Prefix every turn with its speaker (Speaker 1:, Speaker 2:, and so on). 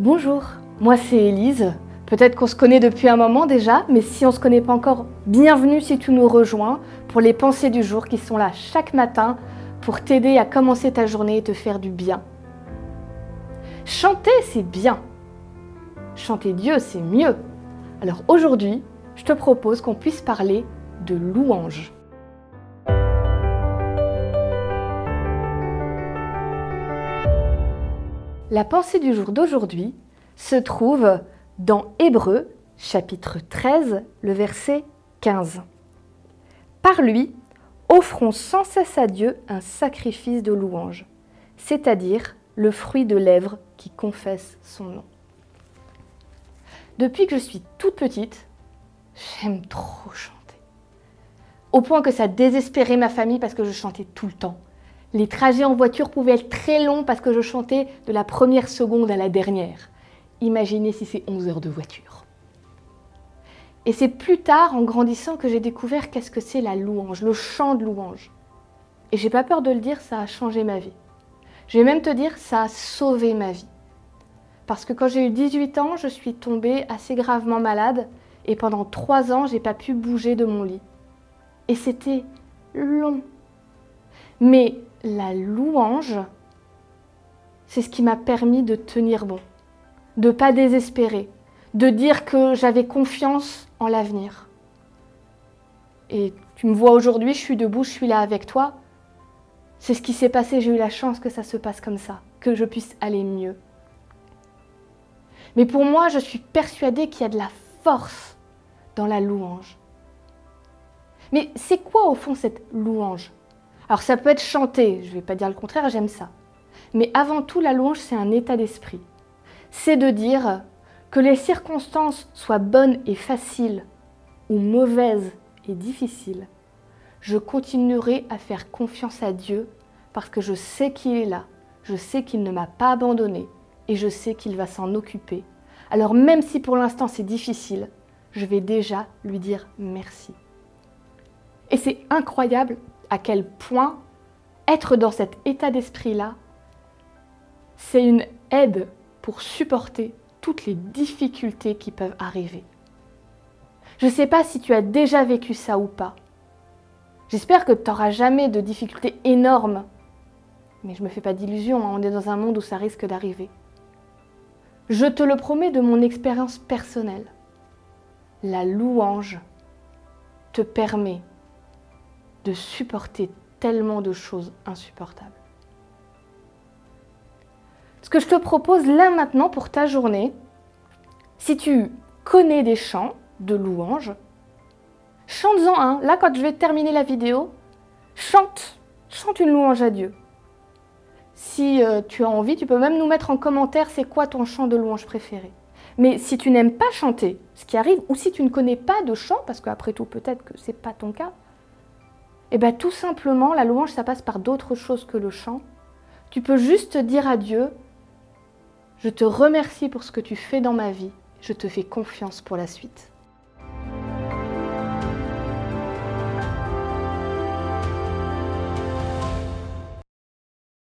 Speaker 1: Bonjour, moi c'est Élise. Peut-être qu'on se connaît depuis un moment déjà, mais si on ne se connaît pas encore, bienvenue si tu nous rejoins pour les pensées du jour qui sont là chaque matin pour t'aider à commencer ta journée et te faire du bien. Chanter, c'est bien. Chanter Dieu, c'est mieux. Alors aujourd'hui, je te propose qu'on puisse parler de louange. La pensée du jour d'aujourd'hui se trouve dans Hébreu chapitre 13, le verset 15. Par lui, offrons sans cesse à Dieu un sacrifice de louange, c'est-à-dire le fruit de lèvres qui confesse son nom. Depuis que je suis toute petite, j'aime trop chanter. Au point que ça désespérait ma famille parce que je chantais tout le temps. Les trajets en voiture pouvaient être très longs parce que je chantais de la première seconde à la dernière. Imaginez si c'est 11 heures de voiture. Et c'est plus tard, en grandissant, que j'ai découvert qu'est-ce que c'est la louange, le chant de louange. Et j'ai pas peur de le dire, ça a changé ma vie. Je vais même te dire, ça a sauvé ma vie. Parce que quand j'ai eu 18 ans, je suis tombée assez gravement malade et pendant 3 ans, j'ai pas pu bouger de mon lit. Et c'était long. Mais la louange, c'est ce qui m'a permis de tenir bon, de pas désespérer, de dire que j'avais confiance en l'avenir. Et tu me vois aujourd'hui, je suis debout, je suis là avec toi. C'est ce qui s'est passé, j'ai eu la chance que ça se passe comme ça, que je puisse aller mieux. Mais pour moi, je suis persuadée qu'il y a de la force dans la louange. Mais c'est quoi au fond cette louange? Alors ça peut être chanté, je ne vais pas dire le contraire, j'aime ça. Mais avant tout, la louange, c'est un état d'esprit. C'est de dire que les circonstances soient bonnes et faciles ou mauvaises et difficiles, je continuerai à faire confiance à Dieu parce que je sais qu'il est là, je sais qu'il ne m'a pas abandonné et je sais qu'il va s'en occuper. Alors même si pour l'instant c'est difficile, je vais déjà lui dire merci. Et c'est incroyable à quel point être dans cet état d'esprit-là, c'est une aide pour supporter toutes les difficultés qui peuvent arriver. Je ne sais pas si tu as déjà vécu ça ou pas. J'espère que tu n'auras jamais de difficultés énormes. Mais je ne me fais pas d'illusions, hein, on est dans un monde où ça risque d'arriver. Je te le promets de mon expérience personnelle. La louange te permet de supporter tellement de choses insupportables. Ce que je te propose là maintenant pour ta journée, si tu connais des chants de louanges, chante-en un. Là, quand je vais terminer la vidéo, chante, chante une louange à Dieu. Si euh, tu as envie, tu peux même nous mettre en commentaire c'est quoi ton chant de louange préféré. Mais si tu n'aimes pas chanter, ce qui arrive, ou si tu ne connais pas de chant, parce qu'après tout peut-être que ce n'est pas ton cas, eh bien tout simplement, la louange, ça passe par d'autres choses que le chant. Tu peux juste dire à Dieu, je te remercie pour ce que tu fais dans ma vie, je te fais confiance pour la suite.